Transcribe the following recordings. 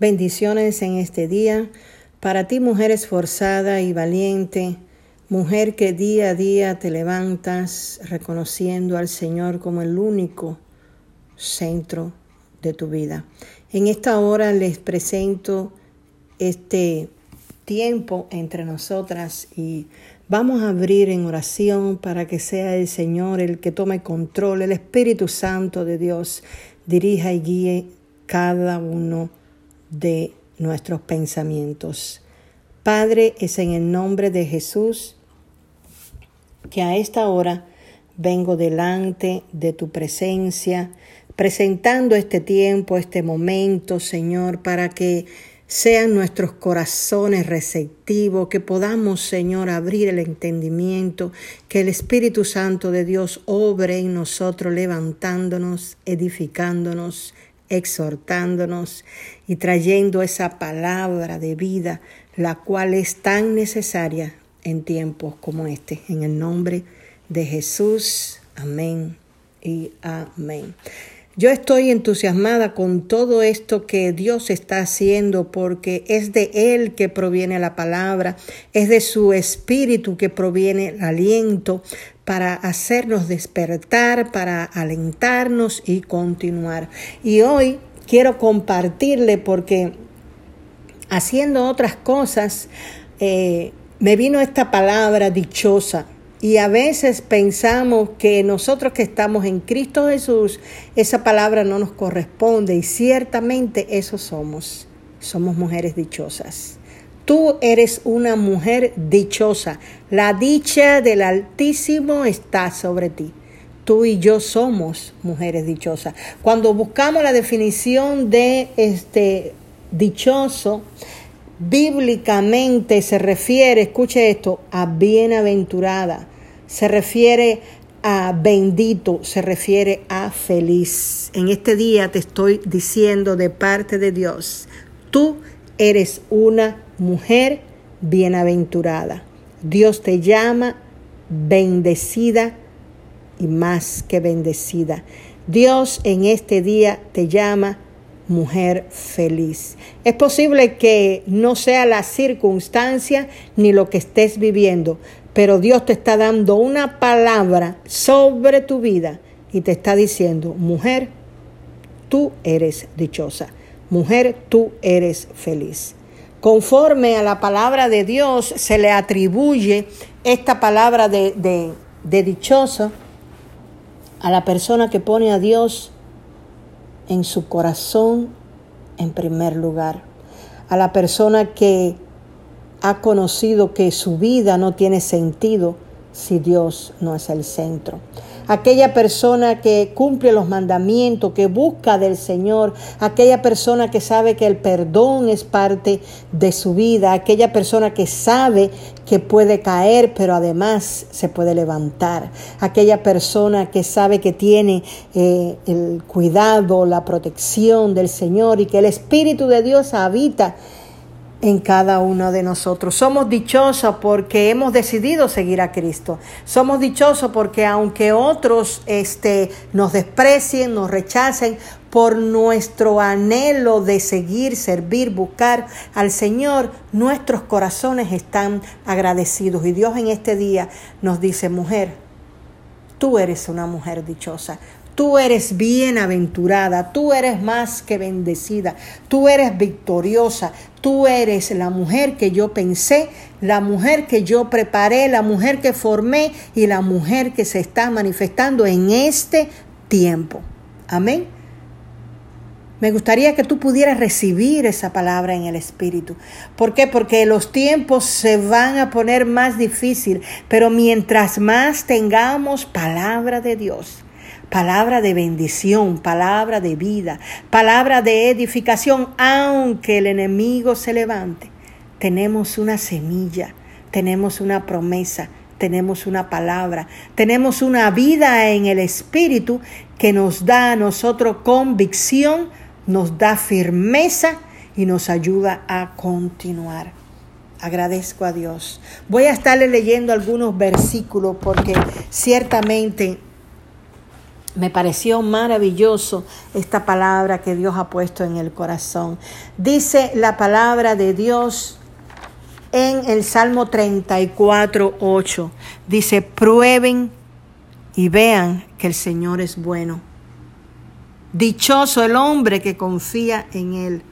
Bendiciones en este día. Para ti, mujer esforzada y valiente, mujer que día a día te levantas reconociendo al Señor como el único centro de tu vida. En esta hora les presento este tiempo entre nosotras y vamos a abrir en oración para que sea el Señor el que tome control, el Espíritu Santo de Dios dirija y guíe cada uno de nuestros pensamientos. Padre, es en el nombre de Jesús que a esta hora vengo delante de tu presencia, presentando este tiempo, este momento, Señor, para que sean nuestros corazones receptivos, que podamos, Señor, abrir el entendimiento, que el Espíritu Santo de Dios obre en nosotros, levantándonos, edificándonos, exhortándonos y trayendo esa palabra de vida, la cual es tan necesaria en tiempos como este. En el nombre de Jesús, amén y amén. Yo estoy entusiasmada con todo esto que Dios está haciendo porque es de Él que proviene la palabra, es de su espíritu que proviene el aliento para hacernos despertar, para alentarnos y continuar. Y hoy quiero compartirle porque haciendo otras cosas, eh, me vino esta palabra dichosa. Y a veces pensamos que nosotros que estamos en Cristo Jesús, esa palabra no nos corresponde y ciertamente eso somos. Somos mujeres dichosas. Tú eres una mujer dichosa. La dicha del Altísimo está sobre ti. Tú y yo somos mujeres dichosas. Cuando buscamos la definición de este dichoso, bíblicamente se refiere, escuche esto, a bienaventurada se refiere a bendito, se refiere a feliz. En este día te estoy diciendo de parte de Dios, tú eres una mujer bienaventurada. Dios te llama bendecida y más que bendecida. Dios en este día te llama mujer feliz. Es posible que no sea la circunstancia ni lo que estés viviendo, pero Dios te está dando una palabra sobre tu vida y te está diciendo, mujer, tú eres dichosa. Mujer, tú eres feliz. Conforme a la palabra de Dios se le atribuye esta palabra de, de, de dichoso a la persona que pone a Dios en su corazón en primer lugar. A la persona que ha conocido que su vida no tiene sentido si Dios no es el centro. Aquella persona que cumple los mandamientos, que busca del Señor, aquella persona que sabe que el perdón es parte de su vida, aquella persona que sabe que puede caer, pero además se puede levantar, aquella persona que sabe que tiene eh, el cuidado, la protección del Señor y que el Espíritu de Dios habita en cada uno de nosotros. Somos dichosos porque hemos decidido seguir a Cristo. Somos dichosos porque aunque otros este, nos desprecien, nos rechacen por nuestro anhelo de seguir, servir, buscar al Señor, nuestros corazones están agradecidos. Y Dios en este día nos dice, mujer, tú eres una mujer dichosa. Tú eres bienaventurada, tú eres más que bendecida, tú eres victoriosa, tú eres la mujer que yo pensé, la mujer que yo preparé, la mujer que formé y la mujer que se está manifestando en este tiempo. Amén. Me gustaría que tú pudieras recibir esa palabra en el Espíritu. ¿Por qué? Porque los tiempos se van a poner más difícil, pero mientras más tengamos palabra de Dios, palabra de bendición, palabra de vida, palabra de edificación, aunque el enemigo se levante. Tenemos una semilla, tenemos una promesa, tenemos una palabra, tenemos una vida en el Espíritu que nos da a nosotros convicción, nos da firmeza y nos ayuda a continuar. Agradezco a Dios. Voy a estarle leyendo algunos versículos porque ciertamente Me pareció maravilloso esta palabra que Dios ha puesto en el corazón. Dice la palabra de Dios en el Salmo 34, 8. Dice, prueben y vean que el Señor es bueno. Dichoso el hombre que confía en Él.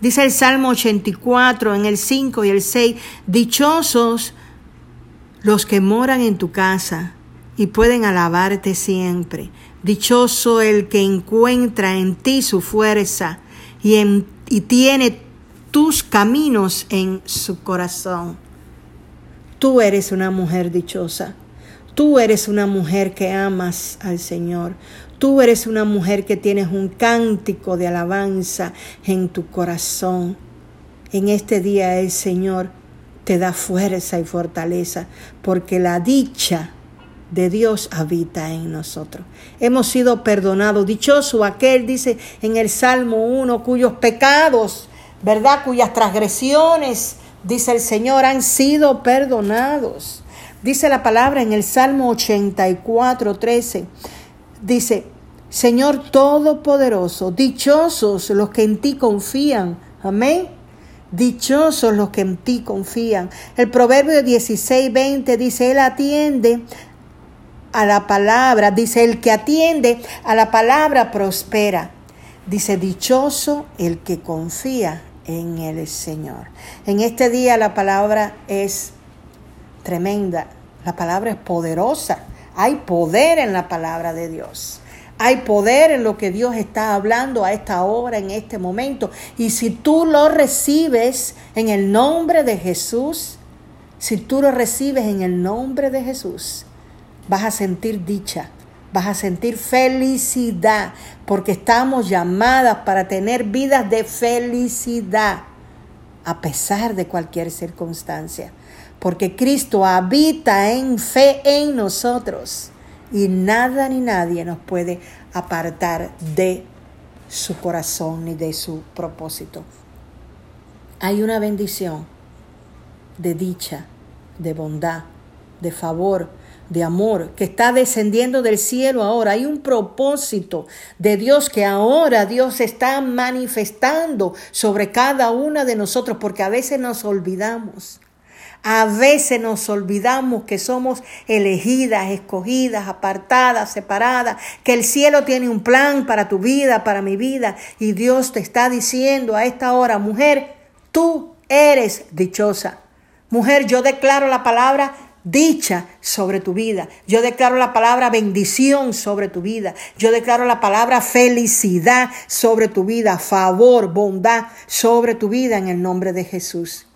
Dice el Salmo 84 en el 5 y el 6, dichosos los que moran en tu casa y pueden alabarte siempre. Dichoso el que encuentra en ti su fuerza y, y tiene tus caminos en su corazón. Tú eres una mujer dichosa. Tú eres una mujer que amas al Señor. Tú eres una mujer que tienes un cántico de alabanza en tu corazón. En este día el Señor te da fuerza y fortaleza porque la dicha de Dios habita en nosotros. Hemos sido perdonados. Dichoso aquel, dice en el Salmo 1, cuyos pecados, ¿verdad? Cuyas transgresiones, dice el Señor, han sido perdonados. Dice la palabra en el Salmo 84, 13. Dice, Señor Todopoderoso, dichosos los que en ti confían. Amén. Dichosos los que en ti confían. El Proverbio 16, 20 dice, Él atiende a la palabra. Dice, el que atiende a la palabra prospera. Dice, dichoso el que confía en el Señor. En este día la palabra es tremenda. La palabra es poderosa. Hay poder en la palabra de Dios. Hay poder en lo que Dios está hablando a esta hora, en este momento. Y si tú lo recibes en el nombre de Jesús, si tú lo recibes en el nombre de Jesús, vas a sentir dicha, vas a sentir felicidad, porque estamos llamadas para tener vidas de felicidad, a pesar de cualquier circunstancia, porque Cristo habita en fe en nosotros y nada ni nadie nos puede apartar de su corazón ni de su propósito. Hay una bendición de dicha, de bondad, de favor, de amor que está descendiendo del cielo ahora. Hay un propósito de Dios que ahora Dios está manifestando sobre cada una de nosotros porque a veces nos olvidamos. A veces nos olvidamos que somos elegidas, escogidas, apartadas, separadas, que el cielo tiene un plan para tu vida, para mi vida. Y Dios te está diciendo a esta hora, mujer, tú eres dichosa. Mujer, yo declaro la palabra dicha sobre tu vida. Yo declaro la palabra bendición sobre tu vida. Yo declaro la palabra felicidad sobre tu vida, favor, bondad sobre tu vida en el nombre de Jesús.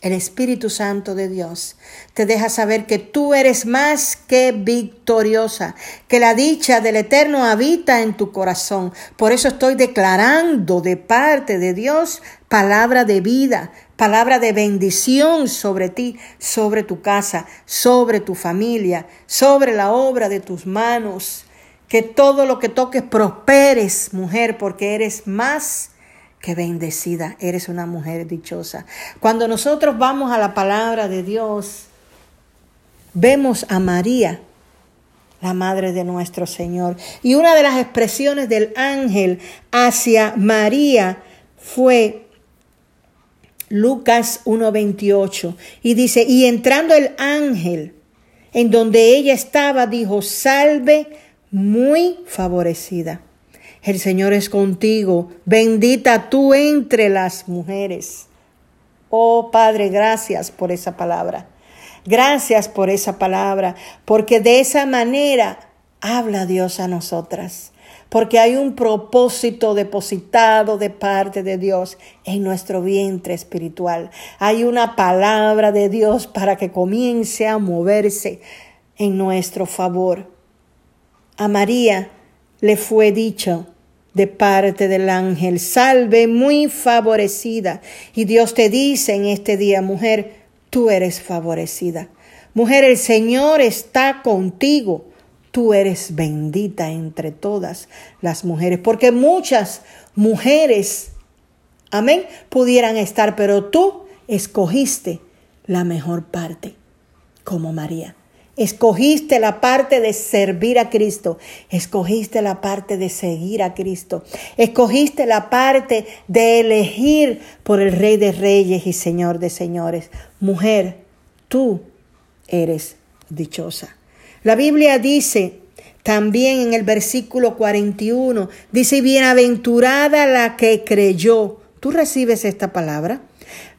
El Espíritu Santo de Dios te deja saber que tú eres más que victoriosa, que la dicha del Eterno habita en tu corazón. Por eso estoy declarando de parte de Dios palabra de vida, palabra de bendición sobre ti, sobre tu casa, sobre tu familia, sobre la obra de tus manos. Que todo lo que toques prosperes, mujer, porque eres más que bendecida, eres una mujer dichosa. Cuando nosotros vamos a la palabra de Dios, vemos a María, la madre de nuestro Señor. Y una de las expresiones del ángel hacia María fue Lucas 1.28. Y dice, y entrando el ángel en donde ella estaba, dijo, salve muy favorecida el Señor es contigo, bendita tú entre las mujeres. Oh Padre, gracias por esa palabra. Gracias por esa palabra, porque de esa manera habla Dios a nosotras, porque hay un propósito depositado de parte de Dios en nuestro vientre espiritual. Hay una palabra de Dios para que comience a moverse en nuestro favor. A María le fue dicho de parte del ángel, salve muy favorecida. Y Dios te dice en este día, mujer, tú eres favorecida. Mujer, el Señor está contigo. Tú eres bendita entre todas las mujeres, porque muchas mujeres, amén, pudieran estar, pero tú escogiste la mejor parte, como María. Escogiste la parte de servir a Cristo. Escogiste la parte de seguir a Cristo. Escogiste la parte de elegir por el Rey de Reyes y Señor de Señores. Mujer, tú eres dichosa. La Biblia dice también en el versículo 41, dice, bienaventurada la que creyó. ¿Tú recibes esta palabra?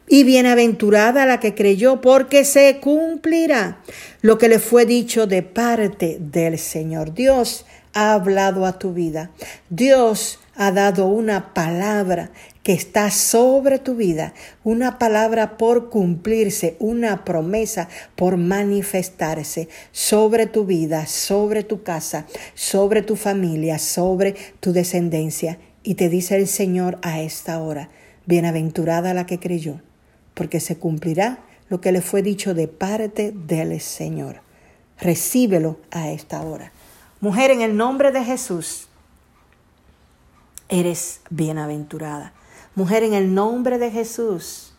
Y bienaventurada la que creyó, porque se cumplirá lo que le fue dicho de parte del Señor. Dios ha hablado a tu vida. Dios ha dado una palabra que está sobre tu vida, una palabra por cumplirse, una promesa por manifestarse sobre tu vida, sobre tu casa, sobre tu familia, sobre tu descendencia. Y te dice el Señor a esta hora, bienaventurada la que creyó porque se cumplirá lo que le fue dicho de parte del Señor. Recíbelo a esta hora. Mujer, en el nombre de Jesús, eres bienaventurada. Mujer, en el nombre de Jesús,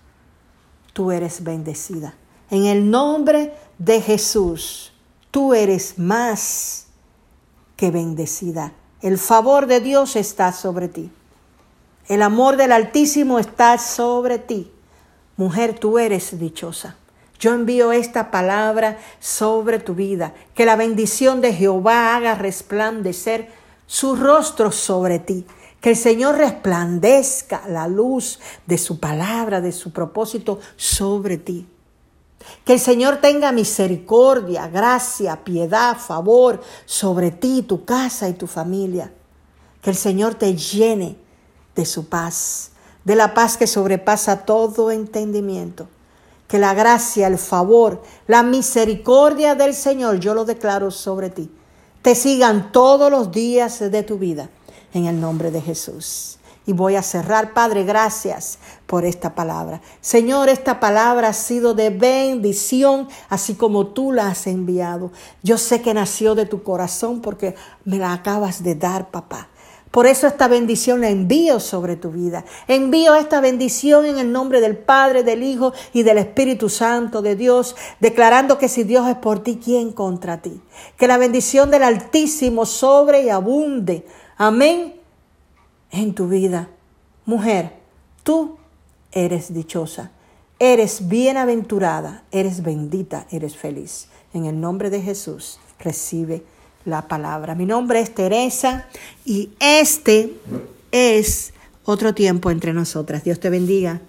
tú eres bendecida. En el nombre de Jesús, tú eres más que bendecida. El favor de Dios está sobre ti. El amor del Altísimo está sobre ti. Mujer, tú eres dichosa. Yo envío esta palabra sobre tu vida. Que la bendición de Jehová haga resplandecer su rostro sobre ti. Que el Señor resplandezca la luz de su palabra, de su propósito sobre ti. Que el Señor tenga misericordia, gracia, piedad, favor sobre ti, tu casa y tu familia. Que el Señor te llene de su paz de la paz que sobrepasa todo entendimiento. Que la gracia, el favor, la misericordia del Señor, yo lo declaro sobre ti, te sigan todos los días de tu vida, en el nombre de Jesús. Y voy a cerrar, Padre, gracias por esta palabra. Señor, esta palabra ha sido de bendición, así como tú la has enviado. Yo sé que nació de tu corazón porque me la acabas de dar, papá. Por eso esta bendición la envío sobre tu vida. Envío esta bendición en el nombre del Padre, del Hijo y del Espíritu Santo de Dios, declarando que si Dios es por ti, ¿quién contra ti? Que la bendición del Altísimo sobre y abunde. Amén. En tu vida. Mujer, tú eres dichosa, eres bienaventurada, eres bendita, eres feliz. En el nombre de Jesús, recibe la palabra. Mi nombre es Teresa y este es otro tiempo entre nosotras. Dios te bendiga.